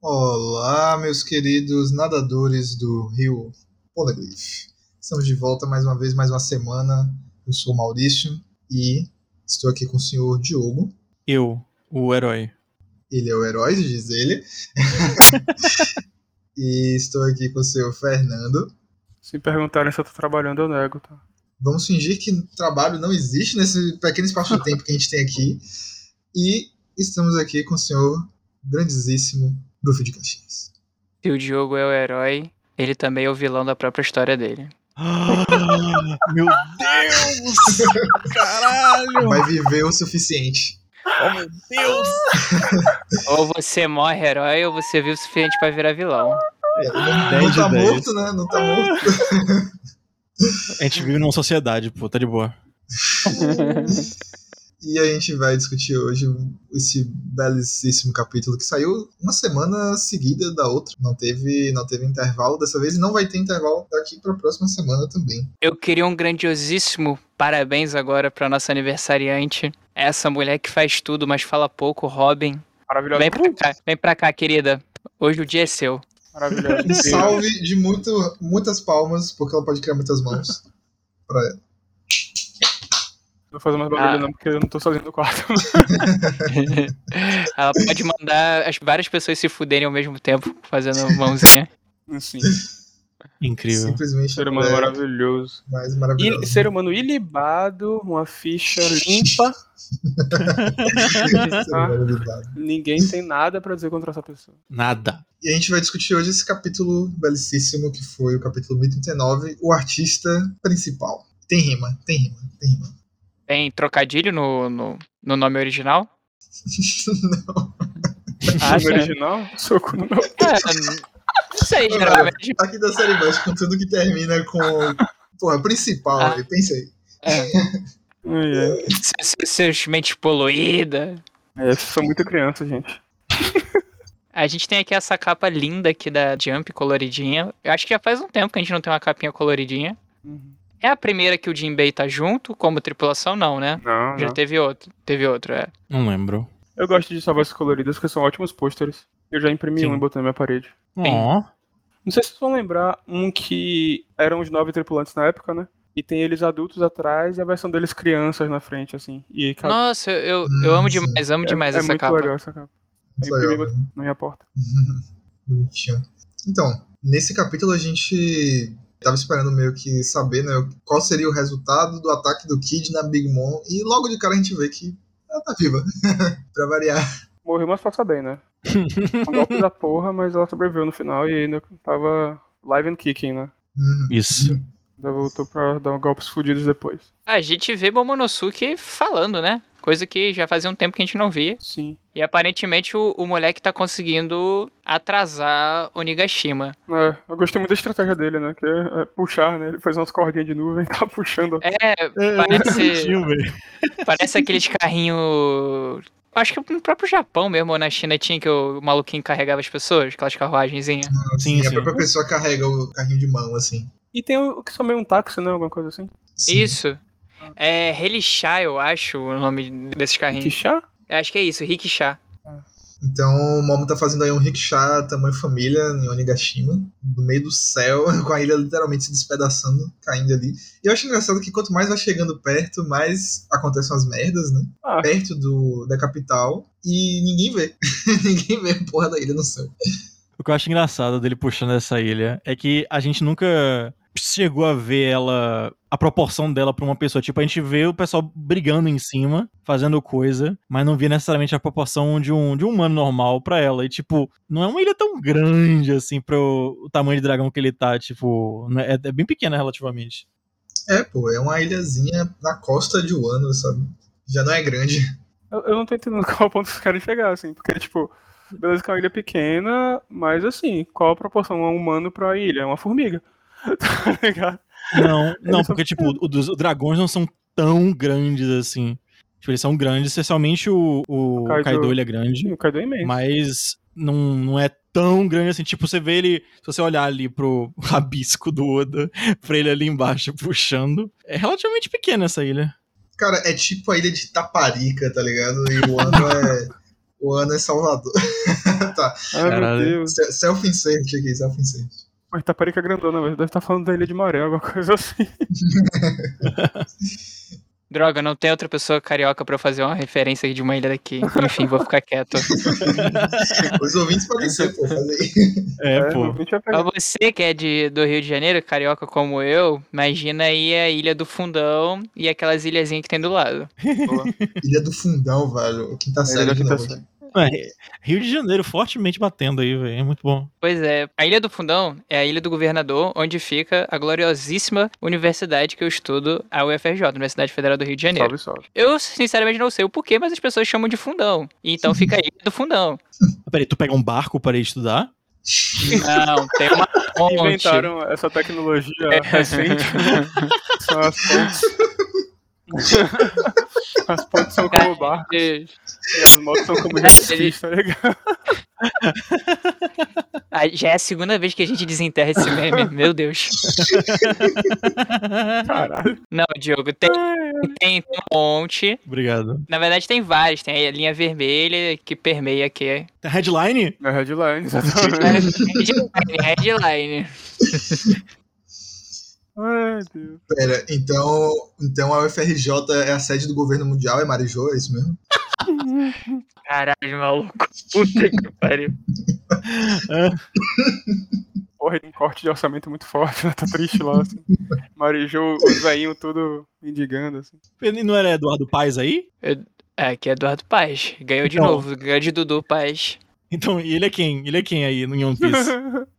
Olá, meus queridos nadadores do Rio Poneglyph. Estamos de volta mais uma vez, mais uma semana. Eu sou o Maurício e estou aqui com o senhor Diogo. Eu, o herói. Ele é o herói, diz ele. e estou aqui com o senhor Fernando. Se perguntarem se eu tô trabalhando, eu nego, tá? Vamos fingir que trabalho não existe nesse pequeno espaço de tempo que a gente tem aqui. E estamos aqui com o senhor grandíssimo Rufo de Caxias. Se o Diogo é o herói, ele também é o vilão da própria história dele. Meu Deus! Caralho! Vai viver o suficiente. Oh, meu Deus! Ou você morre herói, ou você vive o suficiente pra virar vilão. É, não, não 10 de tá 10. morto, né? Não tá morto. A gente vive numa sociedade, pô, tá de boa. E a gente vai discutir hoje esse belicíssimo capítulo que saiu uma semana seguida da outra. Não teve, não teve intervalo dessa vez e não vai ter intervalo daqui pra próxima semana também. Eu queria um grandiosíssimo parabéns agora pra nossa aniversariante. Essa mulher que faz tudo, mas fala pouco, Robin. Maravilhoso. Vem pra cá, vem pra cá, querida. Hoje o dia é seu. Maravilhoso. Um salve de muito, muitas palmas, porque ela pode criar muitas mãos. Pra ela. Vou fazer mais barulho Ah. não, porque eu não tô sozinho no quarto. Ela pode mandar as várias pessoas se fuderem ao mesmo tempo, fazendo mãozinha. Sim. Incrível. Simplesmente Ser humano mulher maravilhoso. mais E, maravilhosa. ser humano ilibado, uma ficha limpa. Lidado. Ninguém tem nada pra dizer contra essa pessoa. Nada. E a gente vai discutir hoje esse capítulo belicíssimo, que foi o capítulo 1039, o artista principal. Tem rima, tem rima, tem rima. Tem trocadilho no, no, no nome original? Não. Acha? No original, soco no meu. É, não sei, geralmente. Aqui da série Baixo, com tudo que termina com. Porra, principal, Ah. aí, pensei. Se- Seus mentes poluídas. É, são muito criança, gente. A gente tem aqui essa capa linda aqui da Jump coloridinha. Eu acho que já faz um tempo que a gente não tem uma capinha coloridinha. Uhum. É a primeira que o Jinbei tá junto, como tripulação, não, né? Não, Já não. teve outro. Teve outro, é. Não lembro. Eu gosto de salvar essas coloridas, porque são ótimos pôsteres. Eu já imprimi Sim. um e botei na minha parede. Ó. Não sei se vocês vão lembrar um que eram os nove tripulantes na época, né? E tem eles adultos atrás e a versão deles crianças na frente, assim. E cada... Nossa, eu, eu amo demais, amo é, demais é essa muito capa. legal essa capa. Muito Eu imprimi legal, né? na minha porta. Bonitinho. Então, nesse capítulo a gente tava esperando meio que saber, né, qual seria o resultado do ataque do Kid na Big Mom, e logo de cara a gente vê que ela tá viva. pra variar. Morreu, mas passa bem, né? Um golpe da porra, mas ela sobreviveu no final e ainda tava live and kicking, né? Hum. Isso. Ainda voltou pra dar golpes fodidos depois. A gente vê Momonosuke falando, né? Coisa que já fazia um tempo que a gente não via. Sim. E aparentemente o, o moleque tá conseguindo atrasar o Nigashima. É, eu gostei muito da estratégia dele, né? Que é, é puxar, né? Ele faz umas cordinhas de nuvem e tá puxando. É, É, parece, velho. parece aqueles carrinhos. Acho que no próprio Japão mesmo, ou na China, tinha que o maluquinho carregava as pessoas, aquelas carruagenzinhas. Sim, E a sim. própria pessoa carrega o carrinho de mão, assim. E tem o que também um táxi, né? Alguma coisa assim. Sim. Isso. É Relixá, eu acho, o nome desses carrinhos. Kixá? Acho que é isso, Rikisha. Então o Momo tá fazendo aí um rickshaw tamanho família em Onigashima, no meio do céu, com a ilha literalmente se despedaçando, caindo ali. E eu acho engraçado que quanto mais vai chegando perto, mais acontecem as merdas, né? Ah, Perto do, da capital, e ninguém vê. ninguém vê a porra da ilha no céu. O que eu acho engraçado dele puxando essa ilha é que a gente nunca chegou a ver ela, a proporção dela pra uma pessoa. Tipo, a gente vê o pessoal brigando em cima, fazendo coisa, mas não vê necessariamente a proporção de um, de um humano normal pra ela. E, tipo, não é uma ilha tão grande assim pro o tamanho de dragão que ele tá. Tipo, não é, é bem pequena relativamente. É, pô, é uma ilhazinha na costa de Wano, sabe? Já não é grande. eu, eu não tô entendendo qual é o ponto que vocês querem chegar, assim. Porque, tipo, beleza que é uma ilha pequena, mas assim, qual a proporção um humano pra ilha? É uma formiga. tá ligado? Não, não, porque, tipo, o os dragões não são tão grandes assim. Tipo, eles são grandes, especialmente o, o Kaido- Kaido, ele é grande. O Kaido é imenso. Mas não, não é tão grande assim. Tipo, você vê ele. Se você olhar ali pro rabisco do Oda, pra ele ali embaixo puxando. É relativamente pequena essa ilha. Cara, é tipo a ilha de Taparica, tá ligado? E o Wano é O ano é Salvador. tá. Ai, Caralho. meu Deus. Se- Self-insert aqui, self-insert. Pô, Itaparica grandona, velho. Deve estar falando da Ilha de Maré, alguma coisa assim. Droga, não tem outra pessoa carioca pra eu fazer uma referência de uma ilha daqui. Enfim, vou ficar quieto. Os ouvintes podem ser, pô, aí. É, meu pô. Pra você que é de, do Rio de Janeiro, carioca como eu, imagina aí a Ilha do Fundão e aquelas ilhazinhas que tem do lado. Boa. Ilha do Fundão, velho. Quinta série de Quinta. Série. É, Rio de Janeiro fortemente batendo aí, velho. É muito bom. Pois é, a Ilha do Fundão é a Ilha do Governador, onde fica a gloriosíssima universidade que eu estudo, a UFRJ, Universidade Federal do Rio de Janeiro. Salve, salve. Eu, sinceramente, não sei o porquê, mas as pessoas chamam de Fundão. Então fica a Ilha do Fundão. Peraí, tu pega um barco para ir estudar? Não, tem uma ponte. Inventaram essa tecnologia recente. São as pontes. As pontes são como Deus. e as motos são como skis, tá ligado? Ah, Já é a segunda vez que a gente desenterra esse meme, meu Deus. Caralho. Não, Diogo, tem, tem, tem uma ponte. Obrigado. Na verdade, tem várias. Tem a linha vermelha que permeia aqui. Tem headline? É headline, exatamente. Headline, headline. Ai, Deus. Pera, então, então a UFRJ é a sede do governo mundial, é Marijô, é isso mesmo? Caralho, maluco. Puta que pariu. Porra, tem um corte de orçamento muito forte, né? Tá triste lá, assim. Marijô, os veinhos tudo mendigando, assim. E Não era Eduardo Paes aí? É, aqui é Eduardo Paz. Ganhou de Então. novo. Ganhou de Dudu Paz. Então, e ele é quem? Ele é quem aí no One Piece?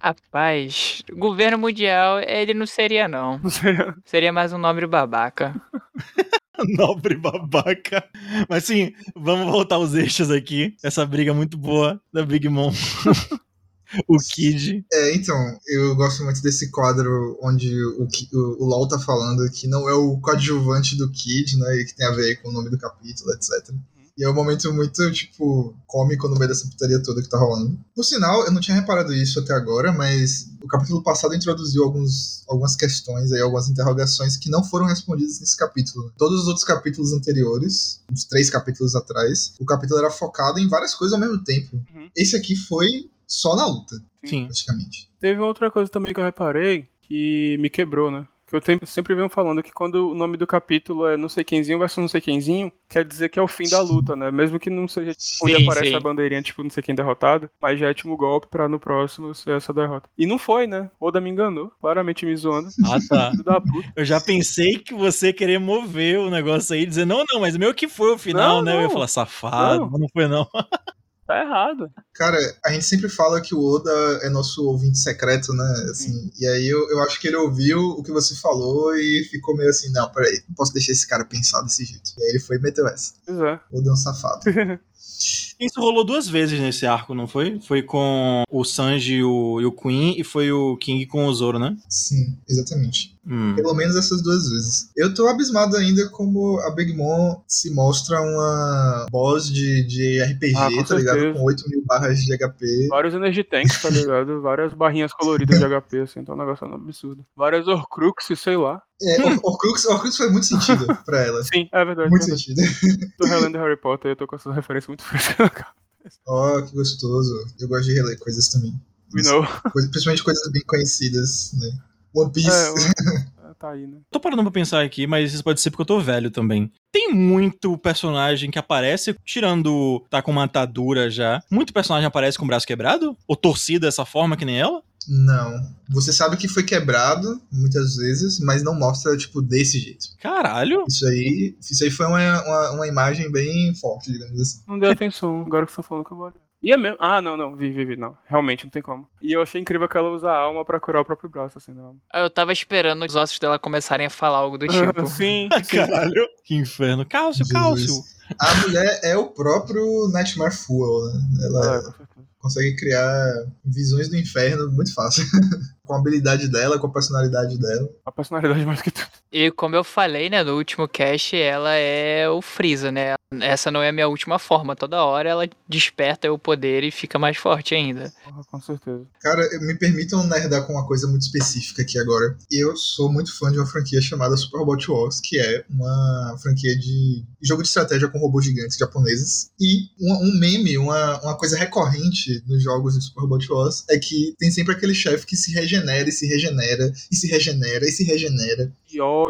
Rapaz, governo mundial, ele não seria, não. Não sei. Seria mais um nobre babaca. Nobre babaca. Mas sim, vamos voltar aos eixos aqui. Essa briga muito boa da Big Mom. o Kid. É, então, eu gosto muito desse quadro onde o, o, o LOL tá falando que não é o coadjuvante do Kid, né? E que tem a ver com o nome do capítulo, etc. E é um momento muito, tipo, cômico no meio dessa putaria toda que tá rolando. Por sinal, eu não tinha reparado isso até agora, mas o capítulo passado introduziu alguns, algumas questões aí, algumas interrogações que não foram respondidas nesse capítulo. Todos os outros capítulos anteriores, uns três capítulos atrás, o capítulo era focado em várias coisas ao mesmo tempo. Uhum. Esse aqui foi só na luta, Sim. praticamente. Teve outra coisa também que eu reparei que me quebrou, né? Que eu tem- sempre venho falando que quando o nome do capítulo é não sei quemzinho versus não sei quemzinho, quer dizer que é o fim da luta, né? Mesmo que não seja onde Sim, aparece sim. a bandeirinha, tipo, não sei quem derrotado, mas já é último golpe pra no próximo ser essa derrota. E não foi, né? Oda me enganou, claramente me zoando. Ah, tá. Filho da puta. Eu já pensei que você querer mover o negócio aí, dizer, não, não, mas meio que foi o final, Não, né? Eu ia não. falar, safado, Não. mas não foi não. Tá errado. Cara, a gente sempre fala que o Oda é nosso ouvinte secreto, né? Assim, e aí eu, eu acho que ele ouviu o que você falou e ficou meio assim, não, peraí, não posso deixar esse cara pensar desse jeito. E aí ele foi e meteu essa. Pois é. Oda é um safado. Isso rolou duas vezes nesse arco, não foi? Foi com o Sanji e o, e o Queen, e foi o King com o Zoro, né? Sim, exatamente. Hum. Pelo menos essas duas vezes. Eu tô abismado ainda como a Big Mom se mostra uma boss de, de RPG, Ah, tá ligado? Com 8 mil barras de HP. Vários Energy Tanks, tá ligado? Várias barrinhas coloridas de HP, assim, então é um negócio absurdo. Várias Horcruxes, sei lá. É, Or- Horcrux, Horcrux faz muito sentido pra ela. Sim, é verdade. Muito verdade. sentido. Tô relendo Harry Potter e eu tô com essa referência muito fresca. Ó, que gostoso. Eu gosto de reler coisas também. We know. Coisa- principalmente coisas bem conhecidas, né? One Piece. É, o- é, tá aí, né? Tô parando pra pensar aqui, mas isso pode ser porque eu tô velho também. Tem muito personagem que aparece, tirando tá com uma atadura já. Muito personagem aparece com o braço quebrado? Ou torcido dessa forma que nem ela? Não. Você sabe que foi quebrado, muitas vezes, mas não mostra, tipo, desse jeito. Caralho! Isso aí, isso aí foi uma, uma, uma imagem bem forte, digamos assim. Não dei atenção, agora que você falando que eu vou olhar. E é mesmo? Ah, não, não, vi, vi, vi, não. Realmente, não tem como. E eu achei incrível que ela usa a alma pra curar o próprio braço, assim, não. Eu tava esperando os ossos dela começarem a falar algo do tipo. sim, sim. Caralho! Que inferno. Cálcio, Jesus. cálcio! A mulher é o próprio Nightmare Fuel, né? Ela É, com certeza. Consegue criar visões do inferno muito fácil. com a habilidade dela, com a personalidade dela. A personalidade mais que tudo. E como eu falei, né, no último cast, ela é o Freeza, né? Essa não é a minha última forma. Toda hora ela desperta o poder e fica mais forte ainda. Com certeza. Cara, me permitam nerdar com uma coisa muito específica aqui agora. Eu sou muito fã de uma franquia chamada Super Robot Wars, que é uma franquia de jogo de estratégia com robôs gigantes japoneses. E um, um meme, uma, uma coisa recorrente nos jogos de Super Robot Wars é que tem sempre aquele chefe que se regenera e se regenera e se regenera e se regenera. E ó,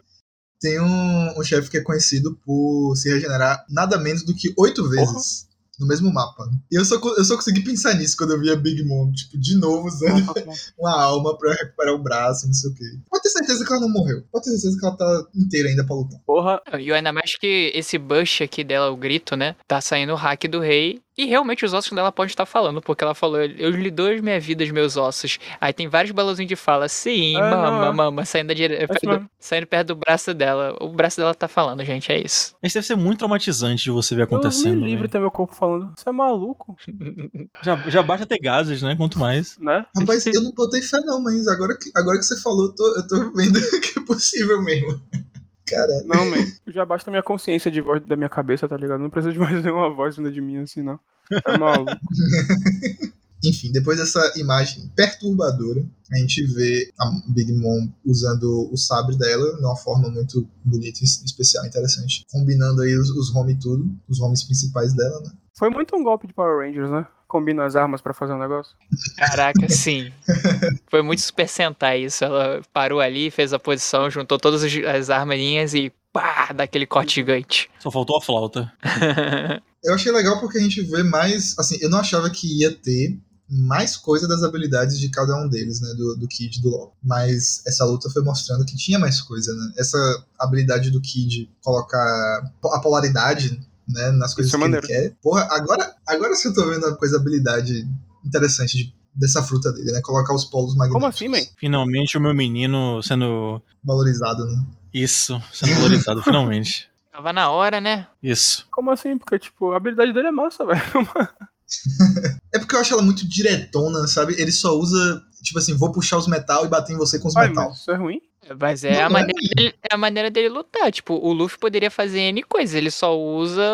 Tem um, um chefe que é conhecido por se regenerar nada menos do que oito vezes. No mesmo mapa. E eu só, eu só consegui pensar nisso quando eu vi a Big Mom, tipo, de novo usando uma alma pra recuperar o braço, não sei o quê. Pode ter certeza que ela não morreu. Pode ter certeza que ela tá inteira ainda pra lutar. porra, E ainda mais que esse bush aqui dela, o grito, né? Tá saindo o hack do rei. E realmente os ossos dela podem estar falando, porque ela falou: Eu lhe dou as minhas vidas, meus ossos. Aí tem vários balãozinhos de fala, sim, É, mama, não, é. mama, saindo, da dire... Mesmo. saindo perto do braço dela. O braço dela tá falando, gente, é isso. Isso deve ser muito traumatizante de você ver acontecendo. me livre velho. ter meu corpo falando. Você é maluco, Já, já basta ter gases, né? Quanto mais. né? Rapaz, eu não botei fé não, mas agora que, agora que você falou, eu tô, eu tô vendo que é possível mesmo. Caralho. Não, man. Já basta a minha consciência de voz da minha cabeça, tá ligado? Não precisa de mais nenhuma voz vinda de mim assim, não. É maluco. Enfim, depois dessa imagem perturbadora, a gente vê a Big Mom usando o sabre dela de uma forma muito bonita, e especial, interessante. Combinando aí os, os home tudo, os homes principais dela, né? Foi muito um golpe de Power Rangers, né? Combina as armas pra fazer um negócio. Caraca, sim. Foi muito Super Sentai isso. Ela parou ali, fez a posição, juntou todas as- as armarinhas e pá, dá aquele corte gigante. Só faltou a flauta. Eu achei legal porque a gente vê mais. Assim, eu não achava que ia ter mais coisa das habilidades de cada um deles, né? Do, do Kid e do LoL. Mas essa luta foi mostrando que tinha mais coisa, né? Essa habilidade do Kid colocar a polaridade né, nas coisas Isso é que maneiro. ele quer. Porra, agora, agora sim eu tô vendo a coisa habilidade interessante de- dessa fruta dele, né? Colocar os polos magnéticos. Como assim, man? Finalmente o meu menino sendo. Valorizado, né? Isso, sendo valorizado, finalmente. Tava na hora, né? Isso. Como assim? Porque, tipo, a habilidade dele é massa, velho. É porque eu acho ela muito diretona, sabe? Ele só usa, tipo assim, vou puxar os metal e bater em você com os Ai, metal. mas isso é ruim? Mas é a, maneira dele, é a maneira dele lutar. Tipo, o Luffy poderia fazer N coisas. Ele só usa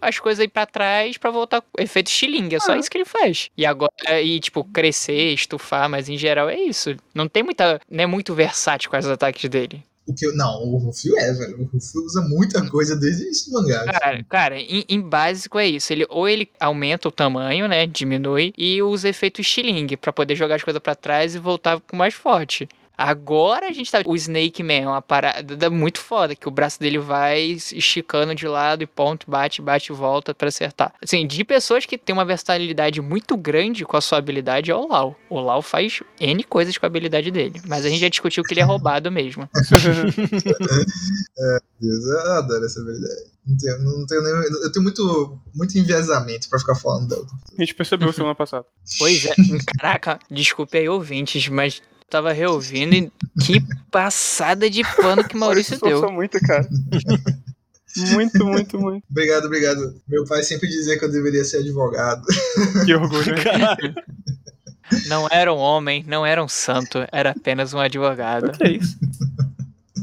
as coisas aí pra trás pra voltar com efeito estilingue. É só Ah. isso que ele faz. E agora, e tipo, crescer, estufar, mas em geral é isso. Não tem muita. Não é muito versátil com os ataques dele. O que eu- não, o Rufio é, velho. O Rufio usa muita coisa desde do mangá. Cara, cara em, em básico é isso. Ele ou ele aumenta o tamanho, né? Diminui, e usa efeito estilingue pra poder jogar as coisas pra trás e voltar com mais forte. Agora a gente tá. O Snake Man, uma parada muito foda, que o braço dele vai esticando de lado e ponto, bate, bate e volta pra acertar. Assim, de pessoas que tem uma versatilidade muito grande com a sua habilidade é o Lau. O Lau faz N coisas com a habilidade dele. Mas a gente já discutiu que ele é roubado mesmo. Deus, eu adoro essa habilidade. Não tenho, não tenho nem, eu tenho muito, muito enviesamento pra ficar falando dela. A gente percebeu semana passada. Pois é. Caraca, desculpe aí, ouvintes, mas tava reouvindo e que passada de pano que Maurício deu. muito, cara. Muito, muito, muito. Obrigado, obrigado. Meu pai sempre dizia que eu deveria ser advogado. Que orgulho. né? Caralho. Não era um homem, não era um santo, era apenas um advogado. O que é isso?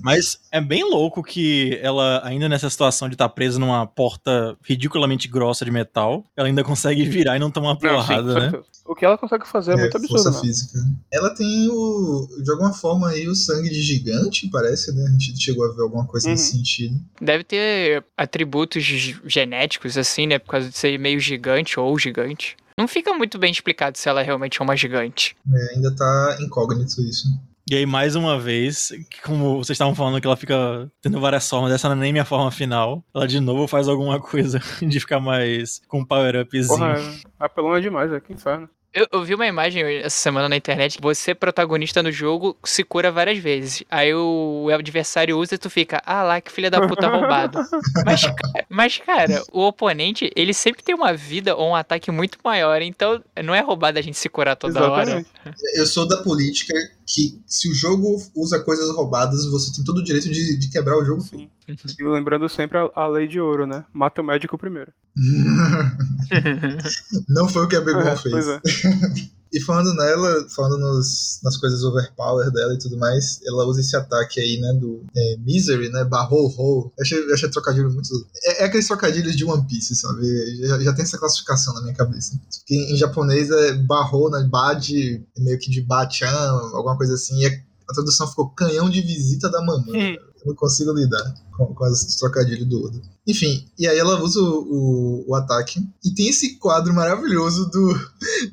Mas é bem louco que ela, ainda nessa situação de estar presa numa porta ridiculamente grossa de metal, ela ainda consegue virar e não tomar uma porrada, né? O que ela consegue fazer é, muito força absurdo, né? física. Ela tem o. De alguma forma aí o sangue de gigante, parece, né? A gente chegou a ver alguma coisa nesse Uhum. sentido. Deve ter atributos genéticos, assim, né? Por causa de ser meio gigante ou gigante. Não fica muito bem explicado se ela realmente é uma gigante. É, ainda tá incógnito isso. E aí, mais uma vez, como vocês estavam falando que ela fica tendo várias formas, essa não é nem minha forma final. Ela de novo faz alguma coisa de ficar mais com um power-upzinho. Porra, apelona demais, é que inferno. Eu, eu vi uma imagem essa semana na internet. Você, protagonista no jogo, se cura várias vezes. Aí o adversário usa e tu fica, ah lá, que filha da puta roubado. Mas, mas, cara, o oponente, ele sempre tem uma vida ou um ataque muito maior. Então, não é roubado a gente se curar toda hora. Exatamente. Eu sou da política que se o jogo usa coisas roubadas, você tem todo o direito de, de quebrar o jogo. Sim. E lembrando sempre a, a lei de ouro, né? Mata o médico primeiro. Não foi o que a Begon É, fez. pois é. E falando nela, falando nos, nas coisas overpower dela e tudo mais, ela usa esse ataque aí, né, do é, Misery, né, barro ho. Eu achei, achei trocadilho muito... É, é, aqueles trocadilhos de One Piece, sabe? Já, já, tem essa classificação na minha cabeça. Porque em, japonês é barro, né, bad, meio que de bachan, alguma coisa assim, e a tradução ficou canhão de visita da mamãe. Eu não consigo lidar com, com as trocadilhos do Oda. Enfim, e aí ela usa o, o, o, ataque. E tem esse quadro maravilhoso do,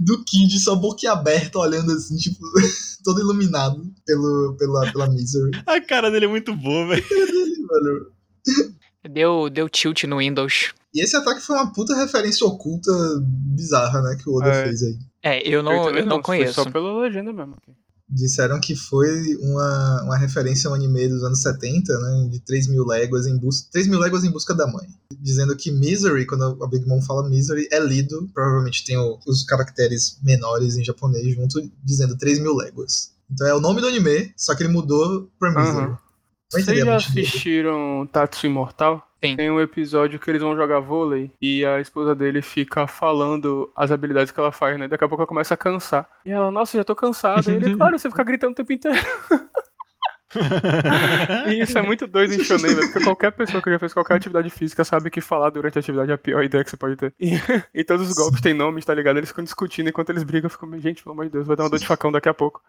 do Kid só boquiaberto, olhando assim, tipo, todo iluminado pelo, pela, pela Misery. A cara dele é muito boa, velho. Deu, deu tilt no Windows. E esse ataque foi uma puta referência oculta bizarra, né, que o Oda é. fez aí. É, eu não, eu, eu não, não conheço. Foi só pela legenda mesmo. Disseram que foi uma, uma referência ao anime dos anos 70, né? De 3 mil léguas em busca. 3 mil léguas em busca da mãe. Dizendo que Misery, quando a Big Mom fala Misery, é lido. Provavelmente tem o, os caracteres menores em japonês junto, dizendo 3 mil léguas. Então é o nome do anime, só que ele mudou pra Misery. Uhum. Vocês já assistiram Tatsu Imortal? Sim. Tem um episódio que eles vão jogar vôlei e a esposa dele fica falando as habilidades que ela faz, né? Daqui a pouco ela começa a cansar. E ela, nossa, já tô cansada. E ele, claro, você fica gritando o tempo inteiro. e isso é muito doido em shonen, né? porque qualquer pessoa que já fez qualquer atividade física sabe que falar durante a atividade é a pior ideia que você pode ter. E, e todos os golpes têm nomes, tá ligado? Eles ficam discutindo enquanto eles brigam. Fico, gente, pelo amor de Deus, vai dar uma dor de facão daqui a pouco.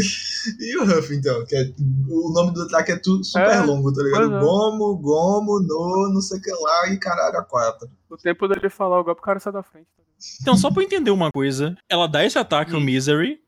E o Huff, então, que é, o nome do ataque é tudo super é, longo, tá ligado? É. Gomo, Gomo, No, não sei o que lá e caralho, a quatro. O tempo dele falar o golpe, o cara sai da frente. Tá então, só pra eu entender uma coisa, ela dá esse ataque ao Misery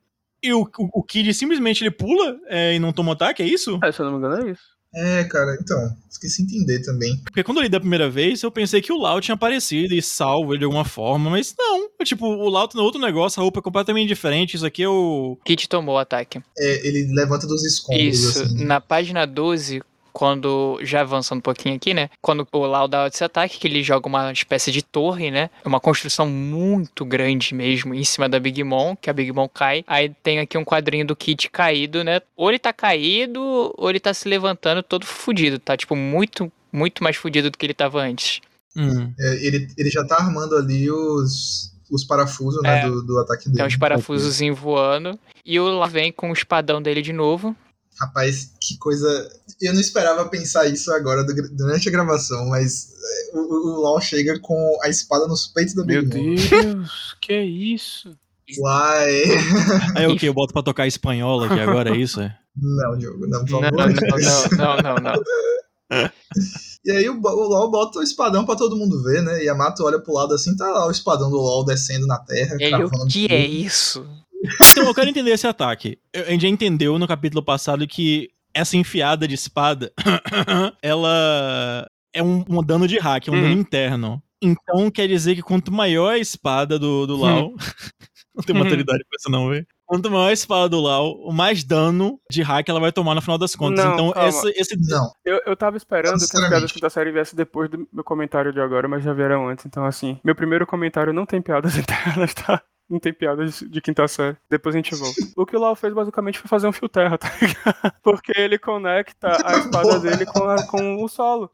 e o, o, o Kid simplesmente ele pula é, e não toma ataque, é isso? É, se eu não me engano, é isso. É, cara, então, esqueci de entender também. Porque quando eu li da primeira vez, eu pensei que o Lau tinha aparecido e salvo ele de alguma forma, mas não. Tipo, o Lau tá no outro negócio, a roupa é completamente diferente, isso aqui é o... Kit tomou o ataque. É, ele levanta dos escombros, Isso, assim. na página 12, quando, já avançando um pouquinho aqui, né? Quando o Lau dá esse ataque, que ele joga uma espécie de torre, né? Uma construção muito grande mesmo, em cima da Big Mom, que a Big Mom cai. Aí tem aqui um quadrinho do Kit caído, né? Ou ele tá caído, ou ele tá se levantando todo fudido, tá? Tipo, muito, muito mais fudido do que ele tava antes. Hum. É, ele, ele já tá armando ali os, os parafusos, né, é, do, do ataque dele. Tem os parafusos voando. E o Lau vem com o espadão dele de novo. Rapaz, que coisa. Eu não esperava pensar isso agora durante a gravação, mas é, o, o LOL chega com a espada nos peitos da Big Meu Deus, que é isso? Uai. Aí o que? Eu boto pra tocar espanhola aqui agora, é isso? É? Não, Diogo, não, por favor. Não, não, não, não, não. E aí o, o LOL bota o espadão pra todo mundo ver, né? E a Mato olha pro lado assim, tá lá o espadão do LOL descendo na terra. E aí, o que é isso? Então, eu quero entender esse ataque. A gente já entendeu no capítulo passado que essa enfiada de espada, ela é um, um, dano de hack, é um hum. dano interno. Então quer dizer que quanto maior a espada do, do Lau. Hum. não tem maturidade pra isso, não, velho. Quanto maior a espada do Lau, mais dano de hack ela vai tomar no final das contas. Não, então, esse, esse. Não. Eu, eu tava esperando que as piadas da série viesse depois do meu comentário de agora, mas já vieram antes. Então, assim, meu primeiro comentário não tem piadas internas, tá? Não tem piada de, quinta série. Depois a gente volta. O que o Lau fez basicamente foi fazer um fio terra, tá ligado? Porque ele conecta a espada dele com, a, com o solo.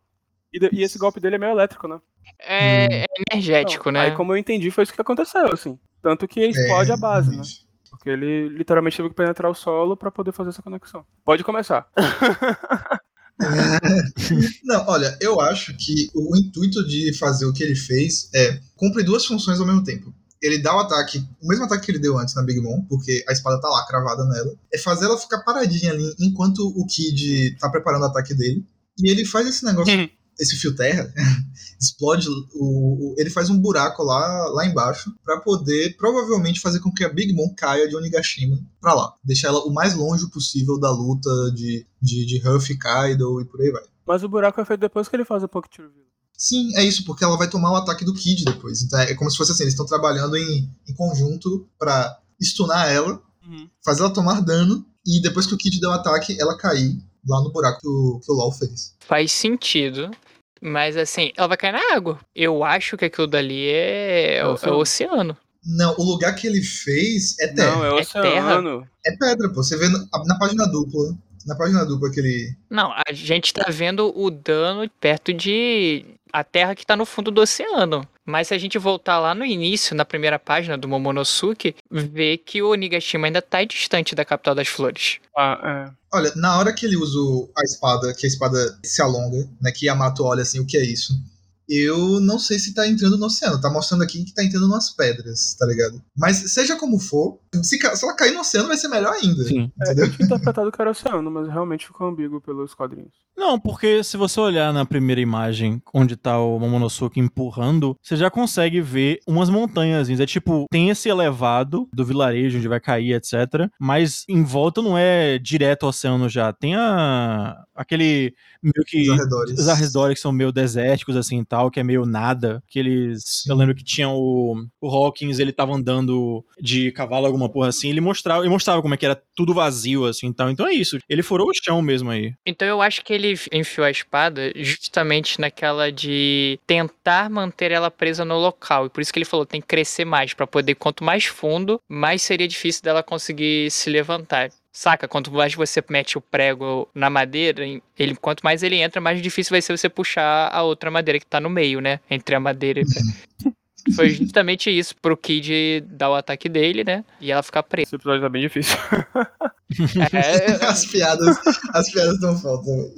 E, e, esse golpe dele é meio elétrico, né? É, é energético, então, né? Aí, como eu entendi, foi isso que aconteceu, assim. Tanto que explode é, a base, né? Porque ele literalmente teve que penetrar o solo para poder fazer essa conexão. Pode começar. Não, olha, eu acho que o intuito de fazer o que ele fez é cumprir duas funções ao mesmo tempo ele dá o ataque, o mesmo ataque que ele deu antes na Big Mom, porque a espada tá lá cravada nela, é fazer ela ficar paradinha ali enquanto o Kid tá preparando o ataque dele. E ele faz esse negócio, uhum. esse fio terra, explode o, o, ele faz um buraco lá, lá embaixo para poder provavelmente fazer com que a Big Mom caia de Onigashima para lá, deixar ela o mais longe possível da luta de de, de Huff, Kaido e por aí vai. Mas o buraco é feito depois que ele faz o Pocket Reveal. Sim, é isso, porque ela vai tomar o ataque do Kid depois. Então é como se fosse assim, eles estão trabalhando em, em conjunto para stunar ela, uhum. fazer ela tomar dano, e depois que o Kid der o ataque, ela cair lá no buraco que o, que o LOL fez. Faz sentido. Mas assim, ela vai cair na água. Eu acho que aquilo dali é, é, o, é o oceano. Não, o lugar que ele fez é terra. Não, é oceano. É, é pedra, pô. Você vê na, na página dupla na página dupla que ele. Não, a gente tá vendo o dano perto de, a terra que tá no fundo do oceano. Mas se a gente voltar lá no início, na primeira página do Momonosuke, vê que o Onigashima ainda tá distante da capital das flores. Ah, é. Olha, na hora que ele usa a espada, que a espada se alonga, né? Que Yamato olha assim, o que é isso? Eu não sei se tá entrando no oceano. Tá mostrando aqui que tá entrando nas pedras, tá ligado? Mas seja como for, se, se ela cair no oceano vai ser melhor ainda. Sim. É, eu tinha interpretado que era oceano, mas realmente ficou ambíguo pelos quadrinhos. Não, porque se você olhar na primeira imagem onde tá o Momonosuke empurrando, você já consegue ver umas montanhas. É tipo, tem esse elevado do vilarejo onde vai cair, etc. Mas em volta não é direto ao oceano já. Tem a aquele meio que Os arredores. os arredores que são meio desérticos assim e tal, que é meio nada, que eles, Sim. eu lembro que tinha o o Hawkins, ele tava andando de cavalo alguma porra assim, ele mostrava, ele mostrava como é que era tudo vazio assim, então, então é isso. Ele furou o chão mesmo aí. Então eu acho que ele enfiou a espada justamente naquela de tentar manter ela presa no local. E por isso que ele falou, tem que crescer mais, pra poder, quanto mais fundo, mais seria difícil dela conseguir se levantar. Saca? Quanto mais você mete o prego na madeira, ele, quanto mais ele entra, mais difícil vai ser você puxar a outra madeira que tá no meio, né? Entre a madeira e. Foi justamente isso pro Kid dar o ataque dele, né? E ela ficar presa. Esse episódio tá bem difícil. É, as piadas, as piadas não faltam.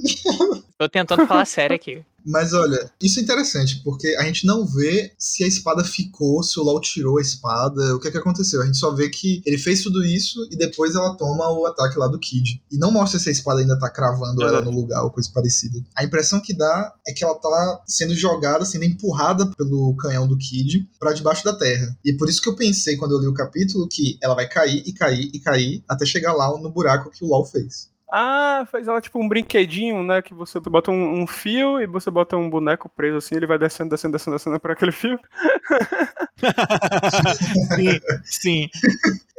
Tô tentando falar sério aqui. Mas olha, isso é interessante, porque a gente não vê se a espada ficou, se o LOL tirou a espada, o que é que aconteceu. A gente só vê que ele fez tudo isso e depois ela toma o ataque lá do Kid. E não mostra se a espada ainda tá cravando ela no lugar ou coisa parecida. A impressão que dá é que ela tá sendo jogada, sendo empurrada pelo canhão do Kid pra debaixo da terra. E por isso que eu pensei quando eu li o capítulo que ela vai cair e cair e cair até chegar lá no buraco que o LOL fez. Ah, fez ela tipo um brinquedinho, né? Que você bota um, um fio e você bota um boneco preso assim, ele vai descendo, descendo, descendo, descendo por aquele fio. sim, sim.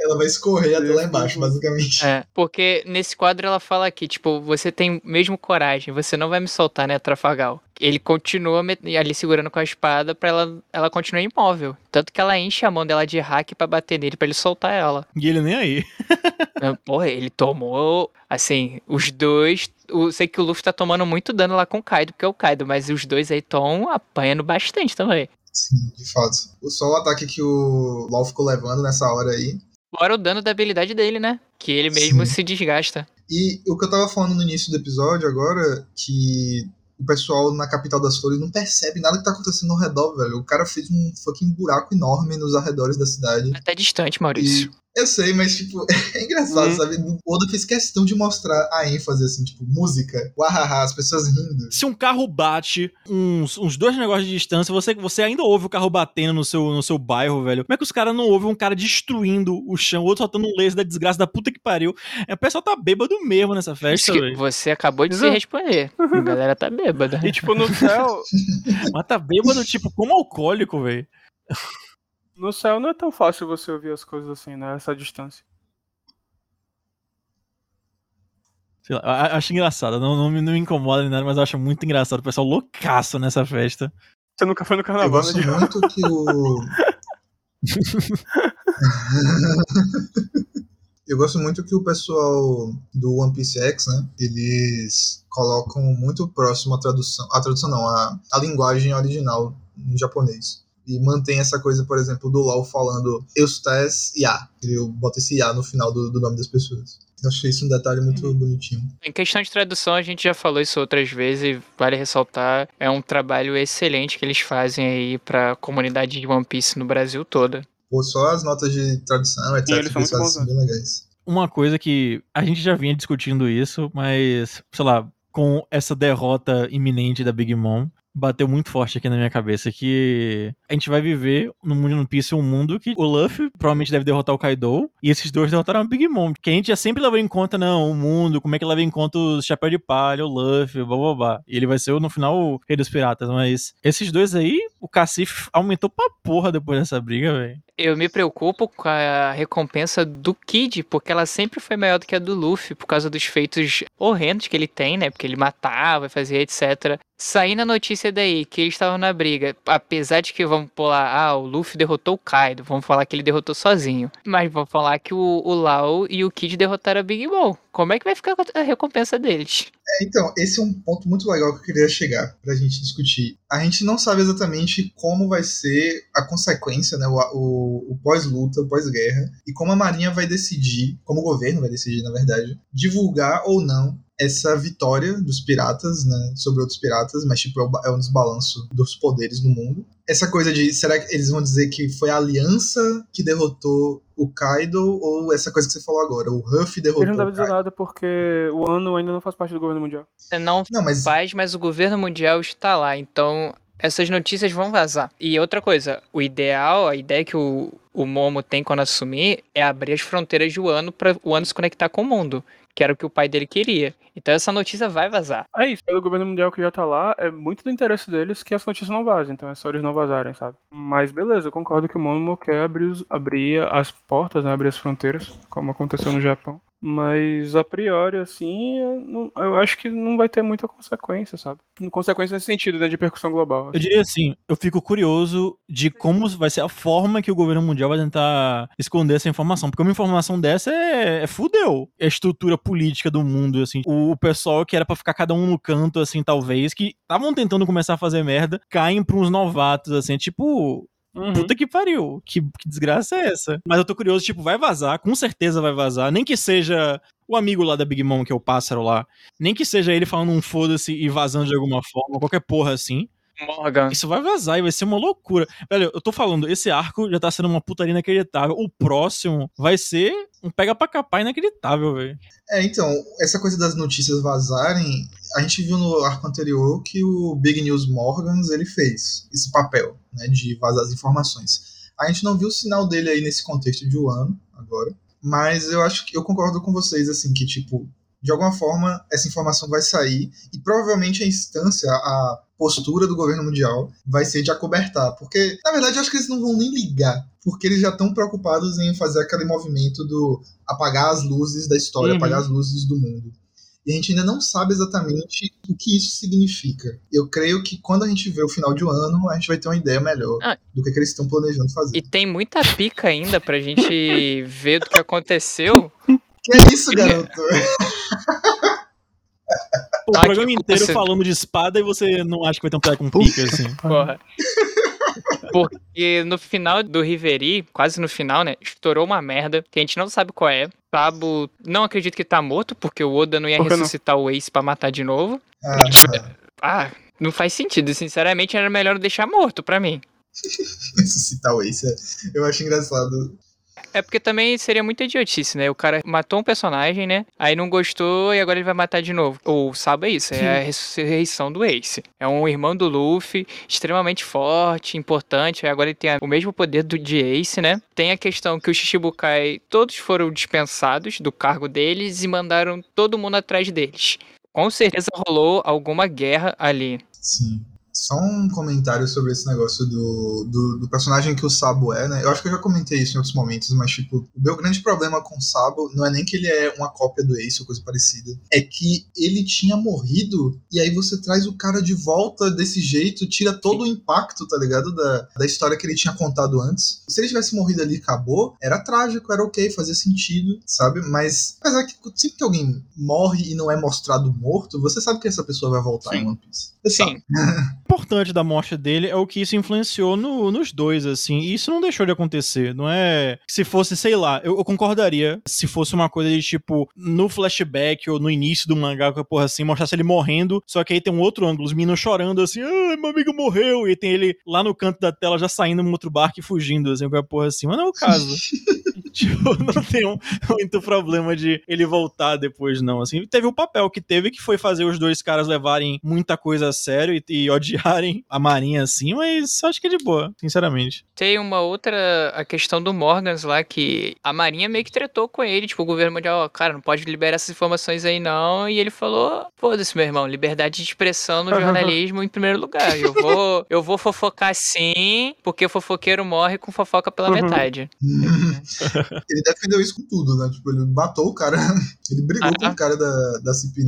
Ela vai escorrer até lá embaixo, basicamente. É, porque nesse quadro ela fala aqui, tipo, você tem mesmo coragem, você não vai me soltar, né, Trafagal? Ele continua ali segurando com a espada pra ela, ela continuar imóvel. Tanto que ela enche a mão dela de hack pra bater nele, pra ele soltar ela. E ele nem aí. Porra, ele tomou, assim, os dois... Eu sei que o Luffy tá tomando muito dano lá com o Kaido, porque é o Kaido, mas os dois aí estão apanhando bastante também. Sim, de fato. O- Só o ataque que o LOL ficou levando nessa hora aí. Fora o dano da habilidade dele, né? Que ele mesmo Sim. se desgasta. E o que eu tava falando no início do episódio agora, que o pessoal na capital das flores não percebe nada que tá acontecendo ao redor, velho. O cara fez um fucking buraco enorme nos arredores da cidade. Até distante, Maurício. Eu sei, mas, tipo, é engraçado, Hum. sabe? O Oda fez questão de mostrar a ênfase, assim, tipo, música, uahaha, as pessoas rindo. Se um carro bate uns, uns dois negócios de distância, você, você ainda ouve o carro batendo no seu, no seu bairro, velho. Como é que os caras não ouvem um cara destruindo o chão, o outro soltando um laser da desgraça da puta que pariu? É, o pessoal tá bêbado mesmo nessa festa, velho. você acabou de se responder. A galera tá bêbada. E tipo, no céu, Mas tá bêbado, tipo, como alcoólico, velho. No céu não é tão fácil você ouvir as coisas assim, né? Essa distância. Sei lá, acho engraçado. Não, não, me, não me incomoda nem nada, mas eu acho muito engraçado. O pessoal loucaço nessa festa. Você nunca foi no Eu carnaval, gosto né? Muito que o. Eu gosto muito que o pessoal do One Piece X, né? Eles colocam muito próximo a tradução. A tradução não, a, a linguagem original em japonês. E mantém essa coisa, por exemplo, do LOL falando Eustes Ya. Ele bota esse Ya no final do, do nome das pessoas. Eu achei isso um detalhe muito bonitinho. Em questão de tradução, a gente já falou isso outras vezes e vale ressaltar, é um trabalho excelente que eles fazem aí pra comunidade de One Piece no Brasil toda. Ou só as notas de tradução, etc. eles são muito bons, fazem bem legais. Uma coisa que a gente já vinha discutindo isso, mas, sei lá, com essa derrota iminente da Big Mom, bateu muito forte aqui na minha cabeça que a gente vai viver no mundo de One Piece um mundo que o Luffy provavelmente deve derrotar o Kaido e esses dois derrotaram a Big Mom, que a gente já sempre levou em conta, não, o mundo, como é que leva em conta o Chapéu de Palha, o Luffy, blá blá blá. E ele vai ser no final o Rei dos Piratas, mas esses dois aí, o Cacife aumentou pra porra depois dessa briga, velho. Eu me preocupo com a recompensa do Kid, porque ela sempre foi maior do que a do Luffy, por causa dos feitos horrendos que ele tem, né? Porque ele matava, fazia etc. Saindo a notícia daí que eles estavam na briga, apesar de que vamos pular, ah, o Luffy derrotou o Kaido, vamos falar que ele derrotou sozinho. Mas vamos falar que o, o Lau e o Kid derrotaram a Big Mom. Como é que vai ficar a recompensa deles? É, então, esse é um ponto muito legal que eu queria chegar pra gente discutir. A gente não sabe exatamente como vai ser a consequência, né, o, pós-luta, o pós-guerra, e como a Marinha vai decidir, como o governo vai decidir, na verdade, divulgar ou não essa vitória dos piratas, né, sobre outros piratas, mas tipo é, é um desbalanço dos poderes no mundo. Essa coisa de será que eles vão dizer que foi a aliança que derrotou o Kaido ou essa coisa que você falou agora, o Ruff derrotou Ele não deve o dizer nada porque o ano ainda não faz parte do governo mundial. Não, Não, mas faz, mas o governo mundial está lá, então essas notícias vão vazar. E outra coisa, o ideal, a ideia que o, o Momo tem quando assumir é abrir as fronteiras do ano para o ano se conectar com o mundo, que era o que o pai dele queria. Então essa notícia vai vazar. É isso, pelo governo mundial que já tá lá, é muito do interesse deles que as notícias não vazem, então é só eles não vazarem, sabe? Mas beleza, eu concordo que o Momo quer abrir, os- abrir as portas, né, abrir as fronteiras, como aconteceu no Japão. Mas a priori, assim, eu, acho que não vai ter muita consequência, sabe? Consequência nesse sentido, né, de percussão global. Eu diria assim, eu fico curioso de como vai ser a forma que o governo mundial vai tentar esconder essa informação. Porque uma informação dessa é, é fudeu. É a estrutura política do mundo, assim. O, o pessoal que era pra ficar cada um no canto, assim, talvez, que estavam tentando começar a fazer merda, caem pra uns novatos, assim. É tipo, Uhum. Puta que pariu. Que, que desgraça é essa? Mas eu tô curioso, tipo, vai vazar, com certeza vai vazar. Nem que seja o amigo lá da Big Mom, que é o pássaro lá. Nem que seja ele falando um foda-se e vazando de alguma forma, qualquer porra assim. Morgan. Isso vai vazar e vai ser uma loucura. Velho, eu tô falando, esse arco já tá sendo uma putaria inacreditável. O próximo vai ser um pega pra capar inacreditável, velho. É, então, essa coisa das notícias vazarem, a gente viu no arco anterior que o Big News Morgans ele fez esse papel, né, de vazar as informações. A gente não viu o sinal dele aí nesse contexto de Wano agora, mas eu acho que eu concordo com vocês assim que tipo, de alguma forma essa informação vai sair e provavelmente a instância, a postura do governo mundial vai ser de acobertar, porque na verdade eu acho que eles não vão nem ligar, porque eles já estão preocupados em fazer aquele movimento do apagar as luzes da história, Uhum. apagar as luzes do mundo. E a gente ainda não sabe exatamente o que isso significa. Eu creio que quando a gente vê o final de um ano, a gente vai ter uma ideia melhor Ah. do que, que eles estão planejando fazer. E tem muita pica ainda pra gente ver do que aconteceu. Que é isso, garoto? O Ah, programa inteiro você- falando de espada e você não acha que vai ter um pé com pica, assim. Porra. Porque no final do Riveri, quase no final, né? Estourou uma merda que a gente não sabe qual é. Sabo não acredito que tá morto, porque o Oda não ia que não? ressuscitar o Ace pra matar de novo. Ah, Ah, não faz sentido. Sinceramente, era melhor deixar morto pra mim. ressuscitar o Ace. é- Eu acho engraçado. É porque também seria muita idiotice, né? O cara matou um personagem, né? Aí não gostou e agora ele vai matar de novo. O Sabo é isso, é a ressurreição do Ace. É um irmão do Luffy, extremamente forte, importante. Agora ele tem o mesmo poder do de Ace, né? Tem a questão que os Shichibukai todos foram dispensados do cargo deles e mandaram todo mundo atrás deles. Com certeza rolou alguma guerra ali. Sim. Só um comentário sobre esse negócio do, do, do personagem que o Sabo é, né? Eu acho que eu já comentei isso em outros momentos, mas, tipo, o meu grande problema com o Sabo não é nem que ele é uma cópia do Ace ou coisa parecida. É que ele tinha morrido e aí você traz o cara de volta desse jeito, tira todo o impacto, tá ligado? Da, da história que ele tinha contado antes. Se ele tivesse morrido ali e acabou, era trágico, era ok, fazia sentido, sabe? Mas, apesar que sempre que alguém morre e não é mostrado morto, você sabe que essa pessoa vai voltar Sim. em One Piece. Você. Sim. importante da morte dele é o que isso influenciou no- nos dois, assim. E isso não deixou de acontecer. Não é. Se fosse, sei lá, eu, eu concordaria se fosse uma coisa de tipo, no flashback ou no início do mangá, qualquer porra assim, mostrasse ele morrendo. Só que aí tem um outro ângulo, os meninos chorando assim, ai, meu amigo morreu. E tem ele lá no canto da tela já saindo num outro barco e fugindo, assim, qualquer porra assim. Mas não é o caso. tipo, não tem um- muito problema de ele voltar depois, não. Assim, teve o papel que teve, que foi fazer os dois caras levarem muita coisa a sério e, e odiarem a Marinha, assim, mas acho que é de boa, sinceramente. Tem uma outra, a questão do Morgans lá, que a Marinha meio que tretou com ele, tipo, o governo mundial, ó, cara, não pode liberar essas informações aí não, e ele falou, foda-se, meu irmão, liberdade de expressão no jornalismo em primeiro lugar, eu vou, eu vou fofocar sim, porque fofoqueiro morre com fofoca pela Uhum. metade. Ele defendeu isso com tudo, né? Tipo, ele matou o cara, ele brigou Ah. com o cara da, da CP,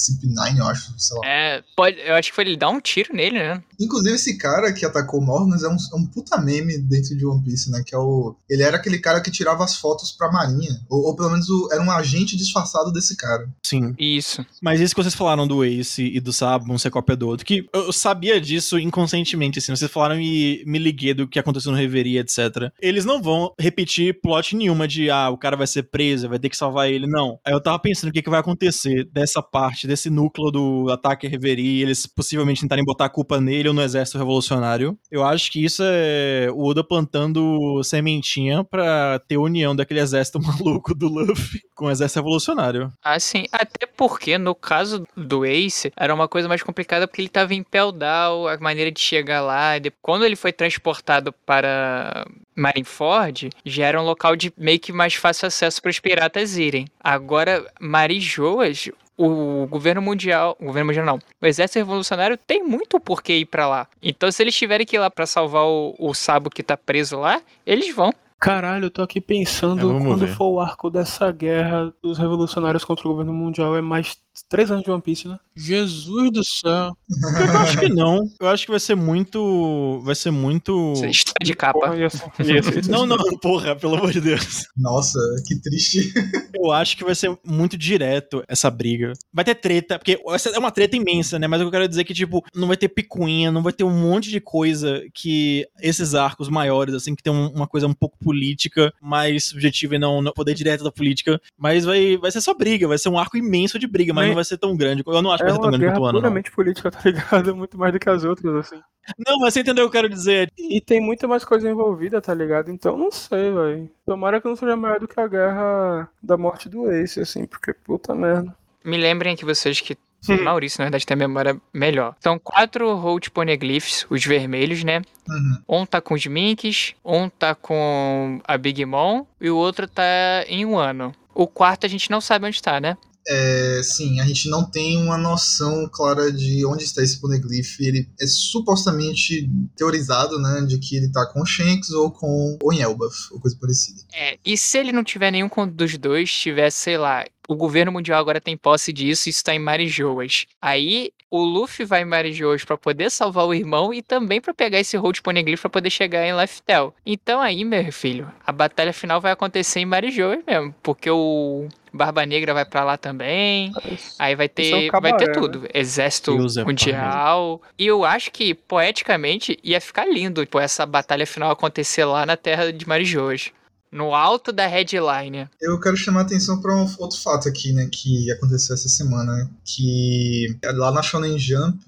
CP9, eu acho, sei lá. É, pode, eu acho que foi ele dar um tiro nele, né? Inclusive, esse cara que atacou Mornos é um, é um puta meme dentro de One Piece, né? Que é o. Ele era aquele cara que tirava as fotos pra marinha. Ou, ou pelo menos o, era um agente disfarçado desse cara. Sim. Isso. Mas isso que vocês falaram do Ace e do Sabo, um ser cópia do outro, que eu sabia disso inconscientemente, assim. Vocês falaram e me liguei do que aconteceu no Reverie, etc. Eles não vão repetir plot nenhuma de, ah, o cara vai ser preso, vai ter que salvar ele. Não. Aí eu tava pensando o que, que vai acontecer dessa parte, desse núcleo do ataque Reverie, eles possivelmente tentarem botar a culpa nele ou no exército revolucionário. Eu acho que isso é o Oda plantando sementinha pra ter união daquele exército maluco do Luffy com o exército revolucionário. Assim, até porque no caso do Ace, era uma coisa mais complicada porque ele tava em Peldal, a maneira de chegar lá. Quando ele foi transportado para Marineford, já era um local de meio que mais fácil acesso para os piratas irem. Agora, Marijoas, o governo mundial, o governo mundial não, o exército revolucionário tem muito por que ir pra lá. Então, se eles tiverem que ir lá pra salvar o, o Sabo que tá preso lá, eles vão. Caralho, eu tô aqui pensando, É, quando ver. for o arco dessa guerra dos revolucionários contra o governo mundial, é mais três anos de One Piece, né? Jesus do céu. Eu acho que não. Eu acho que vai ser muito. Vai ser muito. Está de capa. Porra, Não, não, porra, pelo amor de Deus. Nossa, que triste. Eu acho que vai ser muito direto essa briga. Vai ter treta, porque essa é uma treta imensa, né? Mas eu quero dizer que, tipo, não vai ter picuinha, não vai ter um monte de coisa que esses arcos maiores, assim, que tem um- uma coisa um pouco política, mais subjetiva e não, não poder direto da política. Mas vai, vai ser só briga, vai ser um arco imenso de briga, Mas- não vai ser tão grande. Eu não acho que É vai ser tão grande quanto o ano, não. puramente política, tá ligado? Muito mais do que as outras, assim. Não, mas você entendeu o que eu quero dizer. E tem muita mais coisa envolvida, tá ligado? Então não sei, velho. Tomara que não seja maior do que a guerra da morte do Ace, assim, porque puta merda. Me lembrem que vocês que. Maurício, na verdade, tem a memória melhor. São quatro Holt Poneglyphs, os vermelhos, né? Uhum. Um tá com os Minks, um tá com a Big Mom e o outro tá em um ano. O quarto a gente não sabe onde tá, né? É, sim, a gente não tem uma noção clara de onde está esse poneglyph. Ele é supostamente teorizado, né, de que ele tá com Shanks ou com ou em Elbaf, ou coisa parecida. É, e se ele não tiver nenhum dos dois, tivesse, sei lá, o governo mundial agora tem posse disso e isso tá em Marijoas. Aí o Luffy vai em Marijoas pra poder salvar o irmão e também pra pegar esse Holt Poneglyph pra poder chegar em Liftel. Então aí, meu filho, a batalha final vai acontecer em Marijoas mesmo, porque o Barba Negra vai pra lá também. Aí vai é um ter, vai ter cabaré, tudo. Exército Deus é pai. mundial. E eu acho que, poeticamente, ia ficar lindo tipo, essa batalha final acontecer lá na terra de Marijoas. No alto da headline. Eu quero chamar a atenção para um outro fato aqui, né, que aconteceu essa semana, que lá na Shonen Jump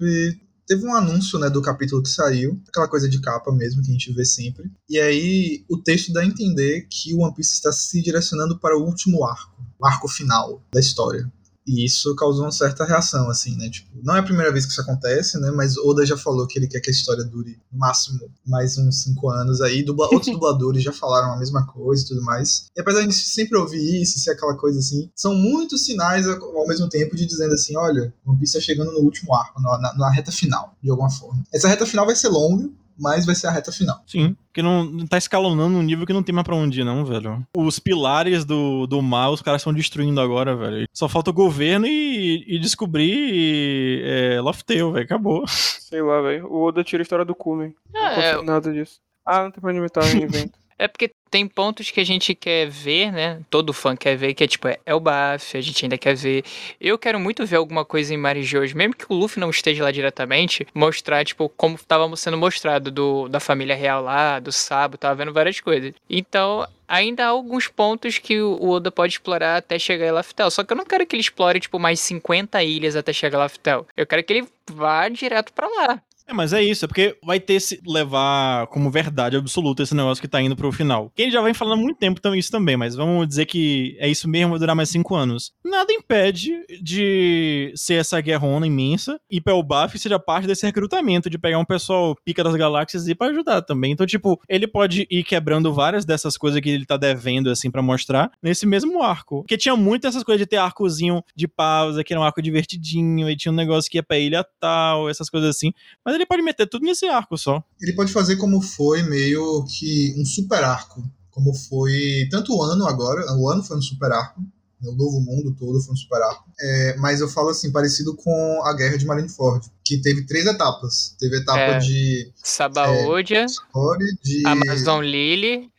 teve um anúncio, né, do capítulo que saiu, aquela coisa de capa mesmo que a gente vê sempre. E aí o texto dá a entender que o One Piece está se direcionando para o último arco, o arco final da história. E isso causou uma certa reação, assim, né? Tipo, não é a primeira vez que isso acontece, né? Mas Oda já falou que ele quer que a história dure no máximo mais uns cinco anos aí. Dubla outros dubladores já falaram a mesma coisa e tudo mais. E apesar de a gente sempre ouvir isso, ser aquela coisa assim, são muitos sinais ao mesmo tempo de dizendo assim: olha, o One Piece tá chegando no último arco, na, na- na reta final, de alguma forma. Essa reta final vai ser longa, mas vai ser a reta final. Sim, porque não, tá escalonando um nível que não tem mais pra onde ir, não, velho. Os pilares do, do mal, os caras estão destruindo agora, velho. Só falta o governo e, e descobrir é, Loftail, velho. Acabou. Sei lá, velho. O Oda tira a história do Kumen. Não Ah, é, nada disso. Ah, não tem inventar um evento. É porque tem pontos que a gente quer ver, né? Todo fã quer ver, que é tipo, é, é o Baf, a gente ainda quer ver. Eu quero muito ver alguma coisa em Marijoas, mesmo que o Luffy não esteja lá diretamente, mostrar, tipo, como estava sendo mostrado do, da família real lá, do Sabo, tava vendo várias coisas. Então, ainda há alguns pontos que o Oda pode explorar até chegar em Laftel. Só que eu não quero que ele explore, tipo, mais 50 ilhas até chegar em Laftel. Eu quero que ele vá direto pra lá. É, mas é isso, é porque vai ter se levar como verdade absoluta esse negócio que tá indo pro final. Que ele já vem falando há muito tempo então, isso também, mas vamos dizer que é isso mesmo, vai durar mais cinco anos. Nada impede de ser essa guerrona imensa e Pelbaf seja parte desse recrutamento, de pegar um pessoal pica das galáxias e ir pra ajudar também. Então, tipo, ele pode ir quebrando várias dessas coisas que ele tá devendo, assim, pra mostrar nesse mesmo arco. Porque tinha muito essas coisas de ter arcozinho de pausa, que era um arco divertidinho, e tinha um negócio que ia pra ilha tal, essas coisas assim. Mas ele pode meter tudo nesse arco só. Ele pode fazer como foi meio que um super arco. Como foi tanto o ano agora, o ano foi um super arco, né, o novo mundo todo foi um super arco. É, mas eu falo assim, parecido com a Guerra de Marineford, que teve três etapas. Teve a etapa É. de Sabaodia, Core, de. Amazon Lily,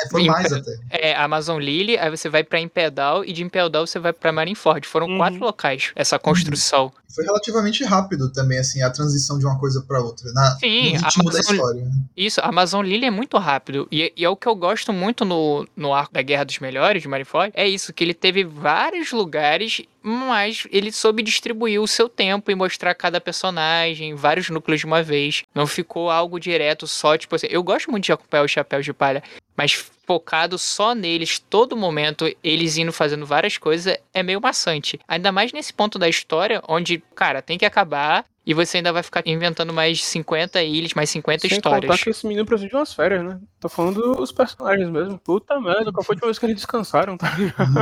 É, foi mais até. é, Amazon Lily, aí você vai pra Impedal e de Impedal você vai pra Marineford. Foram Uhum. quatro locais essa construção. Foi relativamente rápido também, assim, a transição de uma coisa pra outra. Na, Sim, no ritmo da Amazon- história. Isso, a Amazon Lily é muito rápido. E, e é o que eu gosto muito no, no arco da Guerra dos Melhores, de Marineford, é isso, que ele teve vários lugares, mas ele soube distribuir o seu tempo e mostrar cada personagem, vários núcleos de uma vez. Não ficou algo direto só, tipo assim. Eu gosto muito de acompanhar os Chapéus de Palha, mas focado só neles, todo momento, eles indo fazendo várias coisas, é meio maçante. Ainda mais nesse ponto da história, onde, cara, tem que acabar. E você ainda vai ficar inventando mais 50 ilhas, mais 50 Sem histórias. contar que esse menino precisa de umas férias, né? Tô falando dos personagens mesmo. Puta merda, qual foi a última vez que eles descansaram, tá ligado?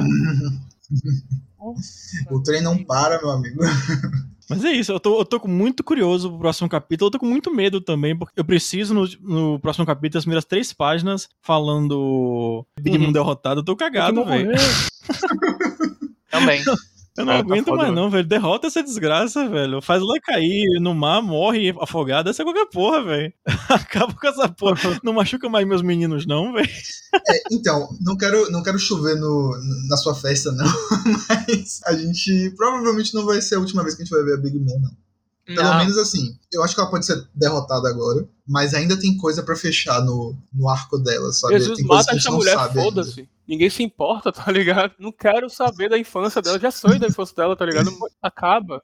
o trem não para, meu amigo. Mas é isso, eu tô, eu tô com muito curioso pro próximo capítulo, eu tô com muito medo também, porque eu preciso no, no próximo capítulo, as primeiras três páginas, falando Big Uhum. Mom derrotado, eu tô cagado, velho. Também. Eu não É, tá aguento foda, mais não, velho. Derrota essa desgraça, velho. Faz ela cair no mar, morre afogada, essa é qualquer porra, velho. Acaba com essa porra. Não machuca mais meus meninos, não, velho. É, então, não quero, não quero chover no, na sua festa, não. Mas a gente provavelmente não vai ser a última vez que a gente vai ver a Big Mom, não. Pelo Não. menos assim, eu acho que ela pode ser derrotada agora, mas ainda tem coisa pra fechar no, no arco dela, sabe? Jesus tem coisa mata que a gente essa não mulher, foda-se. Ninguém se importa, tá ligado? Não quero saber da infância dela. Já sei da infância dela, tá ligado? Acaba.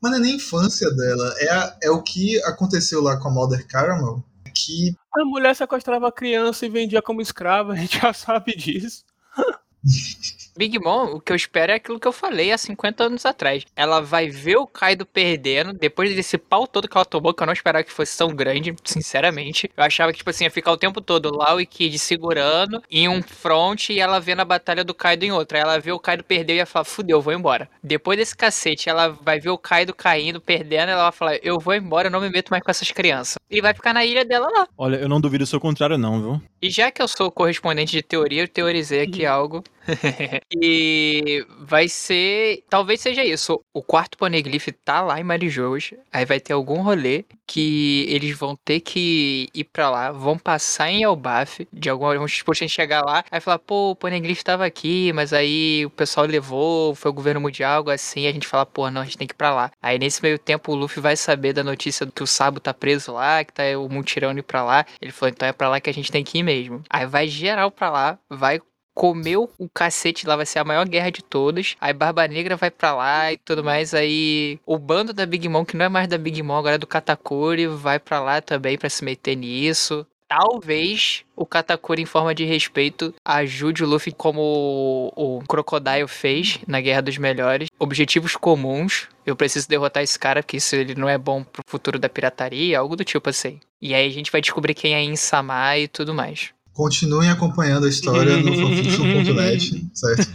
Mas não é nem a infância dela, é, a- é o que aconteceu lá com a Mother Caramel, que A mulher sequestrava a criança e vendia como escrava, a gente já sabe disso. Big Mom, o que eu espero é aquilo que eu falei há 50 anos atrás. Ela vai ver o Kaido perdendo, depois desse pau todo que ela tomou, que eu não esperava que fosse tão grande, sinceramente. Eu achava que, tipo assim, ia ficar o tempo todo lá o Kid segurando em um front e ela vendo a batalha do Kaido em outra. Aí ela vê o Kaido perder e ia falar, fudeu, vou embora. Depois desse cacete, ela vai ver o Kaido caindo, perdendo, ela vai falar, eu vou embora, eu não me meto mais com essas crianças. E vai ficar na ilha dela lá. Olha, eu não duvido do seu contrário, não, viu? E já que eu sou correspondente de teoria, eu teorizei aqui algo. e vai ser. Talvez seja isso. O quarto Poneglyph tá lá em Marijos. Aí vai ter algum rolê que eles vão ter que ir pra lá. Vão passar em Elbaf. De alguma vamos tipo, a gente chegar lá. Aí falar, pô, o Poneglyph tava aqui, mas aí o pessoal levou. Foi o governo mundial, algo assim. A gente fala, pô, não, a gente tem que ir pra lá. Aí nesse meio tempo o Luffy vai saber da notícia que o Sabo tá preso lá, que tá o Multirão indo pra lá. Ele falou, então é pra lá que a gente tem que ir mesmo. Aí vai geral pra lá, vai comeu o cacete lá, vai ser a maior guerra de todas. Aí Barba Negra vai pra lá e tudo mais. Aí o bando da Big Mom, que não é mais da Big Mom, agora é do Katakuri, vai pra lá também pra se meter nisso. Talvez o Katakuri, em forma de respeito, ajude o Luffy como o, Crocodile fez na Guerra dos Melhores. Objetivos comuns. Eu preciso derrotar esse cara, porque isso ele não é bom pro futuro da pirataria, algo do tipo assim. E aí a gente vai descobrir quem é Insama e tudo mais. Continuem acompanhando a história no fanfiction.net, certo?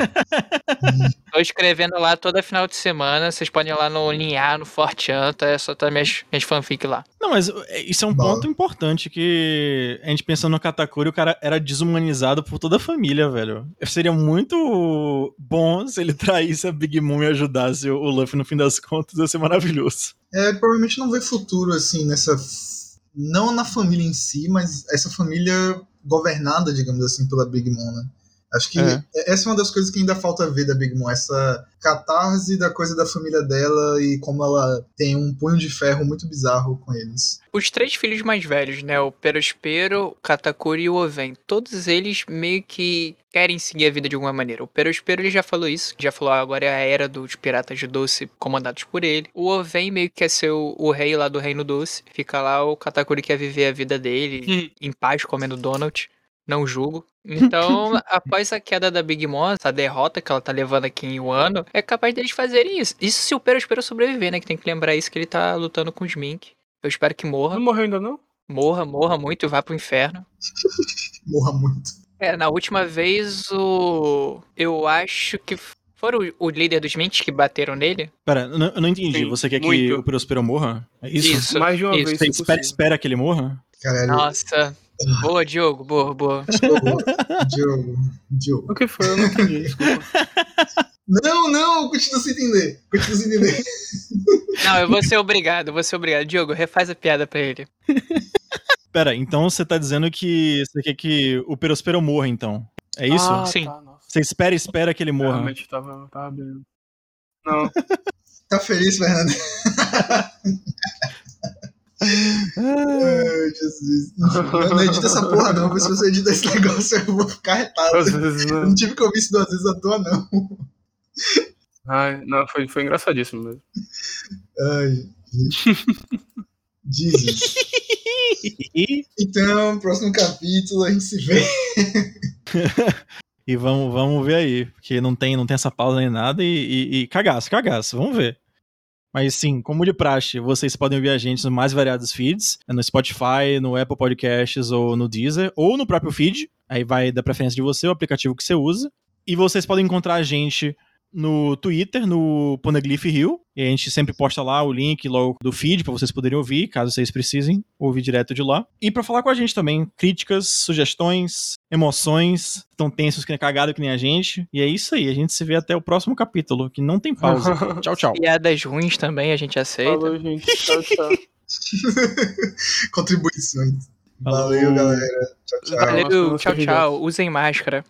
Tô escrevendo lá toda final de semana. Vocês podem ir lá no Linhar, no Fortean, tá? É só tá minhas, minhas fanfic lá. Não, mas é, isso é um ponto importante que a gente pensando no Katakuri, o cara era desumanizado por toda a família, velho. Seria muito bom se ele traísse a Big Mom e ajudasse o Luffy no fim das contas, ia ser maravilhoso. É, provavelmente não vê futuro, assim, nessa. Não na família em si, mas essa família governada, digamos assim, pela Big Mom, né? Acho que É. essa é uma das coisas que ainda falta ver da Big Mom, essa catarse da coisa da família dela e como ela tem um punho de ferro muito bizarro com eles. Os três filhos mais velhos, né? O Perospero, o Katakuri e o Oven. Todos eles meio que querem seguir a vida de alguma maneira. O Perospero ele já falou isso. Já falou, ah, agora é a era dos piratas de doce comandados por ele. O Oven meio que quer ser o, o rei lá do Reino Doce. Fica lá, o Katakuri quer viver a vida dele em paz, comendo donut. Não julgo. Então, após a queda da Big Mom, essa derrota que ela tá levando aqui em Wano, é capaz deles fazerem isso. Isso se o Perospero sobreviver, né? Que tem que lembrar isso que ele tá lutando com os Mink. Eu espero que morra. Não morreu ainda não? Morra, morra muito e vá pro inferno. Morra muito. É, na última vez o. Eu acho que foram o, o líder dos Minks que bateram nele. Pera, eu não, eu não entendi. Sim, Você quer que muito. o Perospero morra? É isso? Isso. Mais de uma isso. vez. Você se espera, possível. espera que ele morra? Caralho. Nossa. Boa, Diogo, boa, boa. Diogo, Diogo. O que foi? Eu não entendi, desculpa. Não, não, continua sem entender. Continua sem entender. Não, eu vou ser obrigado, eu vou ser obrigado. Diogo, refaz a piada pra ele. Pera, então você tá dizendo que você quer que o Perospero morra, então? É isso? Ah, Sim. Tá. Você espera, espera que ele morra. Realmente tava, tava bem. Não, Tá feliz, Fernando? Ai, Jesus. Não, não edita essa porra, não. porque Se você edita esse negócio, eu vou ficar retado. Eu não. não tive que ouvir isso duas vezes à toa, não. Ai, não, foi, foi engraçadíssimo mesmo. Ai. Jesus. Então, próximo capítulo, a gente se vê. E vamos, vamos ver aí, porque não tem, não tem essa pausa nem nada e, e, e cagaço, cagaço, vamos ver. Mas sim, como de praxe, vocês podem ouvir a gente nos mais variados feeds, no Spotify, no Apple Podcasts ou no Deezer, ou no próprio feed, aí vai da preferência de você, o aplicativo que você usa. E vocês podem encontrar a gente no Twitter, no Poneglyph Rio, e a gente sempre posta lá o link logo do feed para vocês poderem ouvir, caso vocês precisem ouvir direto de lá. E para falar com a gente também, críticas, sugestões, emoções, tão tensos que nem cagado que nem a gente. E é isso aí, a gente se vê até o próximo capítulo, que não tem pausa. tchau, tchau. Piadas ruins também a gente aceita. Falou, gente. Tchau, tchau. Contribuições. Falou. Valeu, galera. Tchau, tchau. Valeu, tchau, tchau. Usem máscara.